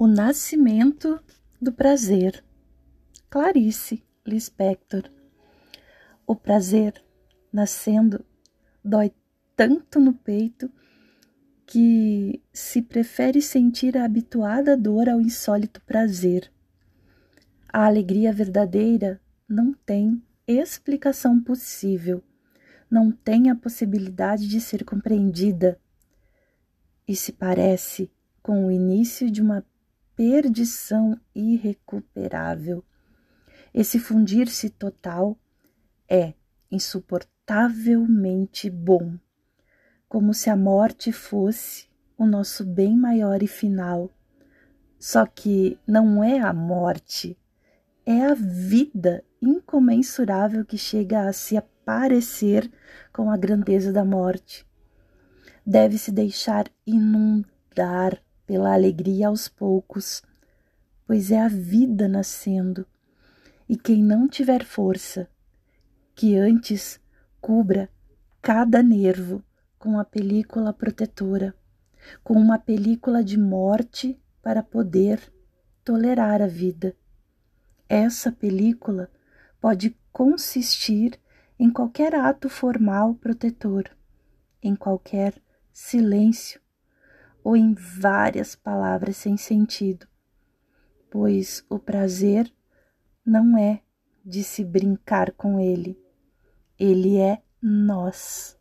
O nascimento do prazer. Clarice Lispector. O prazer, nascendo, dói tanto no peito que se prefere sentir a habituada dor ao insólito prazer. A alegria verdadeira não tem explicação possível, não tem a possibilidade de ser compreendida e se parece com o início de uma perdição irrecuperável. Esse fundir-se total é insuportavelmente bom, como se a morte fosse o nosso bem maior e final. Só que não é a morte, é a vida incomensurável que chega a se aparecer com a grandeza da morte. Deve-se deixar inundar pela alegria aos poucos, pois é a vida nascendo. E quem não tiver força, que antes cubra cada nervo com a película protetora, com uma película de morte para poder tolerar a vida. Essa película pode consistir em qualquer ato formal protetor, em qualquer silêncio ou em várias palavras sem sentido, pois o prazer não é de se brincar com ele, ele é nós.